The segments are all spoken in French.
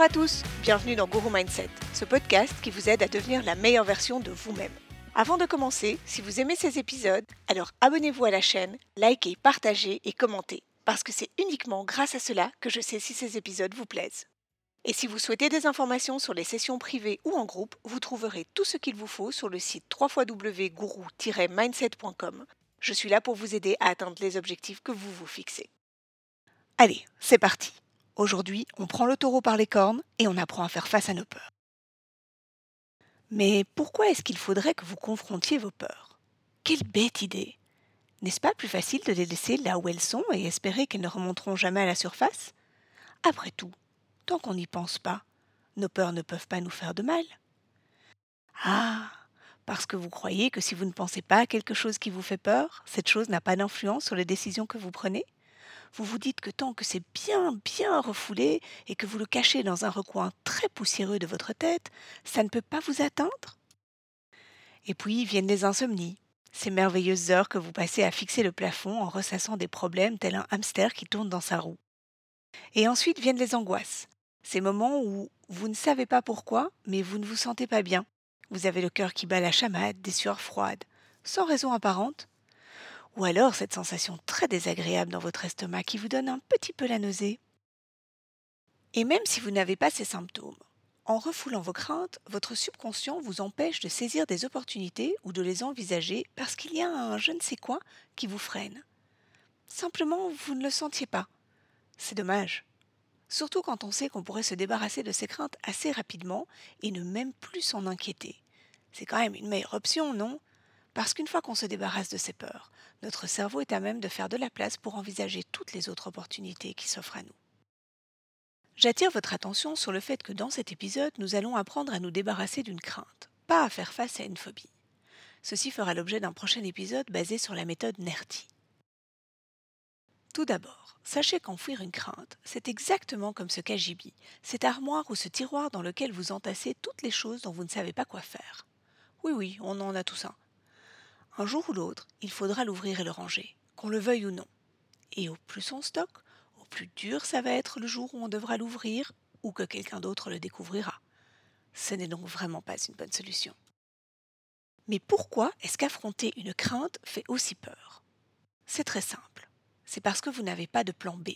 Bonjour à tous, bienvenue dans Guru Mindset, ce podcast qui vous aide à devenir la meilleure version de vous-même. Avant de commencer, si vous aimez ces épisodes, alors abonnez-vous à la chaîne, likez, partagez et commentez, parce que c'est uniquement grâce à cela que je sais si ces épisodes vous plaisent. Et si vous souhaitez des informations sur les sessions privées ou en groupe, vous trouverez tout ce qu'il vous faut sur le site www.guru-mindset.com. Je suis là pour vous aider à atteindre les objectifs que vous vous fixez. Allez, c'est parti. Aujourd'hui, on prend le taureau par les cornes et on apprend à faire face à nos peurs. Mais pourquoi est-ce qu'il faudrait que vous confrontiez vos peurs? Quelle bête idée! N'est-ce pas plus facile de les laisser là où elles sont et espérer qu'elles ne remonteront jamais à la surface? Après tout, tant qu'on n'y pense pas, nos peurs ne peuvent pas nous faire de mal. Ah, parce que vous croyez que si vous ne pensez pas à quelque chose qui vous fait peur, cette chose n'a pas d'influence sur les décisions que vous prenez? Vous vous dites que tant que c'est bien, bien refoulé et que vous le cachez dans un recoin très poussiéreux de votre tête, ça ne peut pas vous atteindre Et puis viennent les insomnies, ces merveilleuses heures que vous passez à fixer le plafond en ressassant des problèmes tel un hamster qui tourne dans sa roue. Et ensuite viennent les angoisses, ces moments où vous ne savez pas pourquoi, mais vous ne vous sentez pas bien. Vous avez le cœur qui bat la chamade, des sueurs froides, sans raison apparente. Ou alors cette sensation très désagréable dans votre estomac qui vous donne un petit peu la nausée. Et même si vous n'avez pas ces symptômes, en refoulant vos craintes, votre subconscient vous empêche de saisir des opportunités ou de les envisager parce qu'il y a un je ne sais quoi qui vous freine. Simplement, vous ne le sentiez pas. C'est dommage. Surtout quand on sait qu'on pourrait se débarrasser de ses craintes assez rapidement et ne même plus s'en inquiéter. C'est quand même une meilleure option, non? Parce qu'une fois qu'on se débarrasse de ses peurs, notre cerveau est à même de faire de la place pour envisager toutes les autres opportunités qui s'offrent à nous. J'attire votre attention sur le fait que dans cet épisode, nous allons apprendre à nous débarrasser d'une crainte, pas à faire face à une phobie. Ceci fera l'objet d'un prochain épisode basé sur la méthode NERTI. Tout d'abord, sachez qu'enfouir une crainte, c'est exactement comme ce cagibi, cette armoire ou ce tiroir dans lequel vous entassez toutes les choses dont vous ne savez pas quoi faire. Oui, oui, on en a tout ça. Un jour ou l'autre, il faudra l'ouvrir et le ranger, qu'on le veuille ou non. Et au plus on stocke, au plus dur ça va être le jour où on devra l'ouvrir ou que quelqu'un d'autre le découvrira. Ce n'est donc vraiment pas une bonne solution. Mais pourquoi est-ce qu'affronter une crainte fait aussi peur? C'est très simple c'est parce que vous n'avez pas de plan B.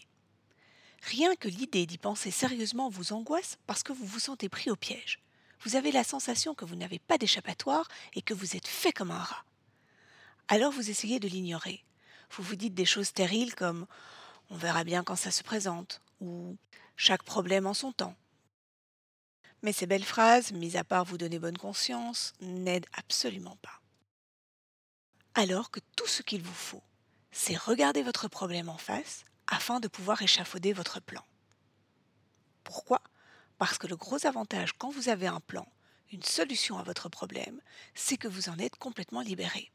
Rien que l'idée d'y penser sérieusement vous angoisse parce que vous vous sentez pris au piège. Vous avez la sensation que vous n'avez pas d'échappatoire et que vous êtes fait comme un rat. Alors vous essayez de l'ignorer. Vous vous dites des choses stériles comme on verra bien quand ça se présente ou chaque problème en son temps. Mais ces belles phrases, mis à part vous donner bonne conscience, n'aident absolument pas. Alors que tout ce qu'il vous faut, c'est regarder votre problème en face afin de pouvoir échafauder votre plan. Pourquoi? Parce que le gros avantage quand vous avez un plan, une solution à votre problème, c'est que vous en êtes complètement libéré.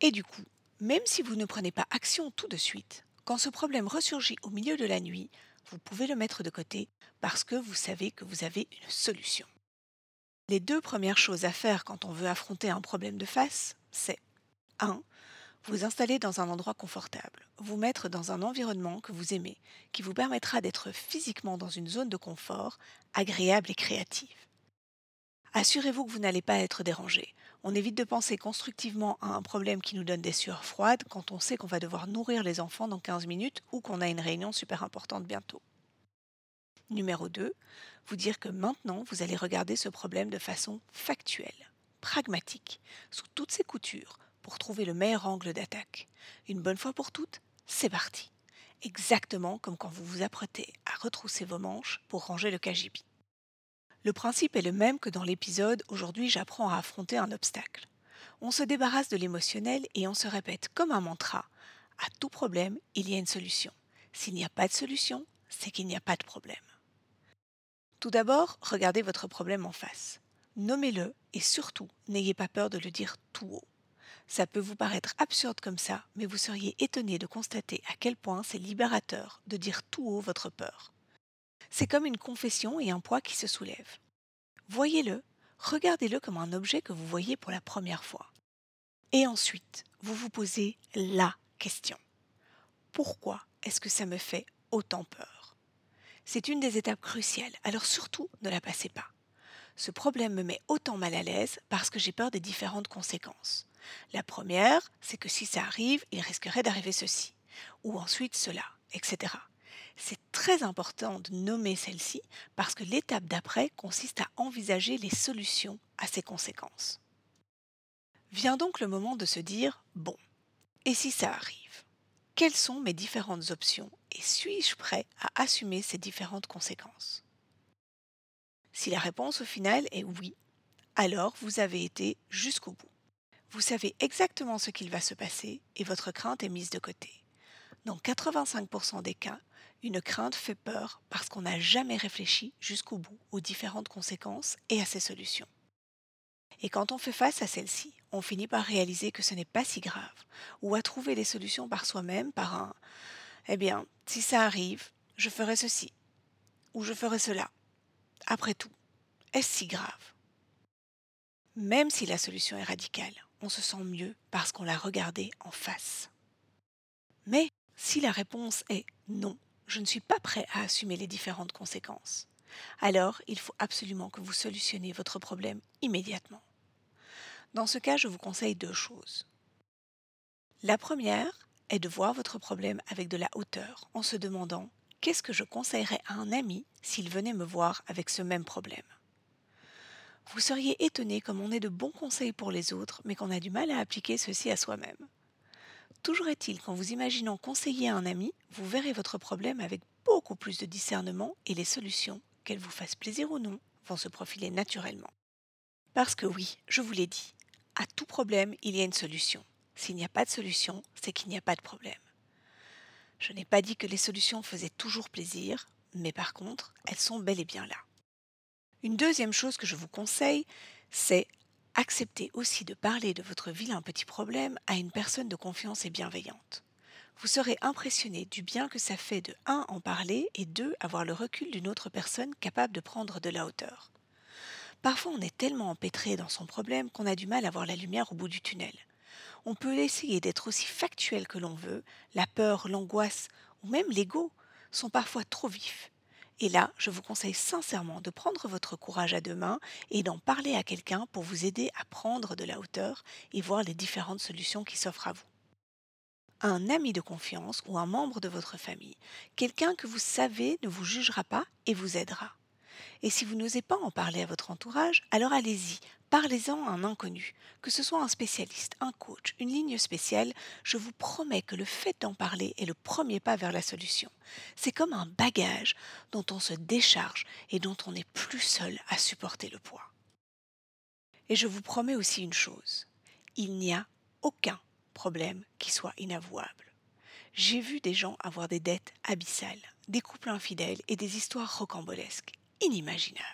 Et du coup, même si vous ne prenez pas action tout de suite, quand ce problème ressurgit au milieu de la nuit, vous pouvez le mettre de côté parce que vous savez que vous avez une solution. Les deux premières choses à faire quand on veut affronter un problème de face, c'est 1 vous installer dans un endroit confortable, vous mettre dans un environnement que vous aimez, qui vous permettra d'être physiquement dans une zone de confort agréable et créative. Assurez-vous que vous n'allez pas être dérangé. On évite de penser constructivement à un problème qui nous donne des sueurs froides quand on sait qu'on va devoir nourrir les enfants dans 15 minutes ou qu'on a une réunion super importante bientôt. Numéro 2, vous dire que maintenant vous allez regarder ce problème de façon factuelle, pragmatique, sous toutes ses coutures, pour trouver le meilleur angle d'attaque. Une bonne fois pour toutes, c'est parti. Exactement comme quand vous vous apprêtez à retrousser vos manches pour ranger le cagibi. Le principe est le même que dans l'épisode Aujourd'hui j'apprends à affronter un obstacle. On se débarrasse de l'émotionnel et on se répète comme un mantra à tout problème, il y a une solution. S'il n'y a pas de solution, c'est qu'il n'y a pas de problème. Tout d'abord, regardez votre problème en face. Nommez-le et surtout, n'ayez pas peur de le dire tout haut. Ça peut vous paraître absurde comme ça, mais vous seriez étonné de constater à quel point c'est libérateur de dire tout haut votre peur. C'est comme une confession et un poids qui se soulève. Voyez-le, regardez-le comme un objet que vous voyez pour la première fois. Et ensuite, vous vous posez la question. Pourquoi est-ce que ça me fait autant peur? C'est une des étapes cruciales, alors surtout ne la passez pas. Ce problème me met autant mal à l'aise parce que j'ai peur des différentes conséquences. La première, c'est que si ça arrive, il risquerait d'arriver ceci, ou ensuite cela, etc. C'est très important de nommer celle-ci parce que l'étape d'après consiste à envisager les solutions à ces conséquences. Vient donc le moment de se dire, bon, et si ça arrive? Quelles sont mes différentes options et suis-je prêt à assumer ces différentes conséquences? Si la réponse au final est oui, alors vous avez été jusqu'au bout. Vous savez exactement ce qu'il va se passer et votre crainte est mise de côté. Dans 85% des cas, une crainte fait peur parce qu'on n'a jamais réfléchi jusqu'au bout aux différentes conséquences et à ses solutions. Et quand on fait face à celle-ci, on finit par réaliser que ce n'est pas si grave, ou à trouver les solutions par soi-même par un ⁇ Eh bien, si ça arrive, je ferai ceci, ou je ferai cela. Après tout, est-ce si grave? Même si la solution est radicale, on se sent mieux parce qu'on l'a regardée en face. Mais si la réponse est non, je ne suis pas prêt à assumer les différentes conséquences, alors il faut absolument que vous solutionnez votre problème immédiatement. Dans ce cas, je vous conseille deux choses. La première est de voir votre problème avec de la hauteur en se demandant qu'est-ce que je conseillerais à un ami s'il venait me voir avec ce même problème? Vous seriez étonné comme on ait de bons conseils pour les autres, mais qu'on a du mal à appliquer ceci à soi-même. Toujours est-il qu'en vous imaginant conseiller à un ami, vous verrez votre problème avec beaucoup plus de discernement et les solutions, qu'elles vous fassent plaisir ou non, vont se profiler naturellement. Parce que oui, je vous l'ai dit, à tout problème, il y a une solution. S'il n'y a pas de solution, c'est qu'il n'y a pas de problème. Je n'ai pas dit que les solutions faisaient toujours plaisir, mais par contre, elles sont bel et bien là. Une deuxième chose que je vous conseille, c'est acceptez aussi de parler de votre vilain petit problème à une personne de confiance et bienveillante. Vous serez impressionné du bien que ça fait de 1 en parler et 2 avoir le recul d'une autre personne capable de prendre de la hauteur. Parfois on est tellement empêtré dans son problème qu'on a du mal à voir la lumière au bout du tunnel. On peut essayer d'être aussi factuel que l'on veut, la peur, l'angoisse ou même l'ego sont parfois trop vifs et là, je vous conseille sincèrement de prendre votre courage à deux mains et d'en parler à quelqu'un pour vous aider à prendre de la hauteur et voir les différentes solutions qui s'offrent à vous. Un ami de confiance ou un membre de votre famille, quelqu'un que vous savez ne vous jugera pas et vous aidera. Et si vous n'osez pas en parler à votre entourage, alors allez-y, Parlez-en à un inconnu, que ce soit un spécialiste, un coach, une ligne spéciale, je vous promets que le fait d'en parler est le premier pas vers la solution. C'est comme un bagage dont on se décharge et dont on n'est plus seul à supporter le poids. Et je vous promets aussi une chose, il n'y a aucun problème qui soit inavouable. J'ai vu des gens avoir des dettes abyssales, des couples infidèles et des histoires rocambolesques, inimaginables.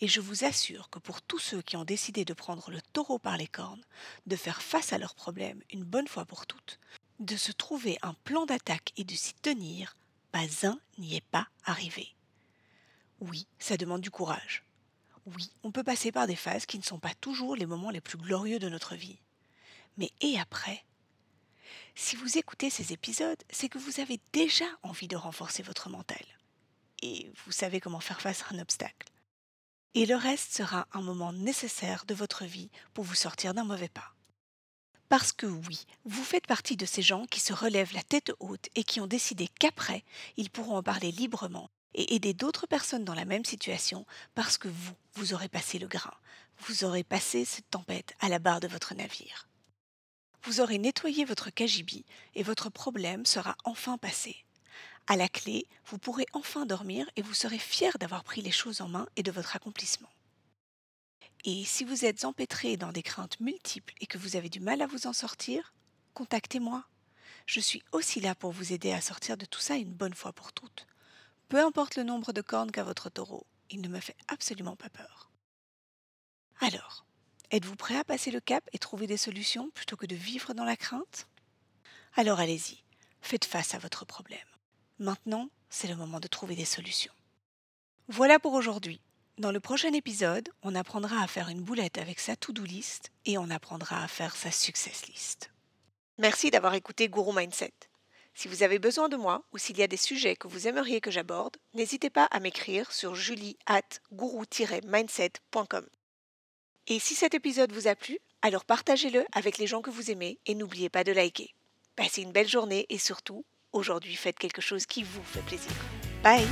Et je vous assure que pour tous ceux qui ont décidé de prendre le taureau par les cornes, de faire face à leurs problèmes une bonne fois pour toutes, de se trouver un plan d'attaque et de s'y tenir, pas un n'y est pas arrivé. Oui, ça demande du courage. Oui, on peut passer par des phases qui ne sont pas toujours les moments les plus glorieux de notre vie. Mais et après? Si vous écoutez ces épisodes, c'est que vous avez déjà envie de renforcer votre mental. Et vous savez comment faire face à un obstacle et le reste sera un moment nécessaire de votre vie pour vous sortir d'un mauvais pas. Parce que oui, vous faites partie de ces gens qui se relèvent la tête haute et qui ont décidé qu'après, ils pourront en parler librement et aider d'autres personnes dans la même situation parce que vous, vous aurez passé le grain, vous aurez passé cette tempête à la barre de votre navire. Vous aurez nettoyé votre cagibi et votre problème sera enfin passé. À la clé, vous pourrez enfin dormir et vous serez fier d'avoir pris les choses en main et de votre accomplissement. Et si vous êtes empêtré dans des craintes multiples et que vous avez du mal à vous en sortir, contactez-moi. Je suis aussi là pour vous aider à sortir de tout ça une bonne fois pour toutes. Peu importe le nombre de cornes qu'a votre taureau, il ne me fait absolument pas peur. Alors, êtes-vous prêt à passer le cap et trouver des solutions plutôt que de vivre dans la crainte? Alors allez-y, faites face à votre problème. Maintenant, c'est le moment de trouver des solutions. Voilà pour aujourd'hui. Dans le prochain épisode, on apprendra à faire une boulette avec sa to-do list et on apprendra à faire sa success list. Merci d'avoir écouté Guru Mindset. Si vous avez besoin de moi ou s'il y a des sujets que vous aimeriez que j'aborde, n'hésitez pas à m'écrire sur julie at mindsetcom Et si cet épisode vous a plu, alors partagez-le avec les gens que vous aimez et n'oubliez pas de liker. Passez une belle journée et surtout, aujourd'hui faites quelque chose qui vous fait plaisir. Bye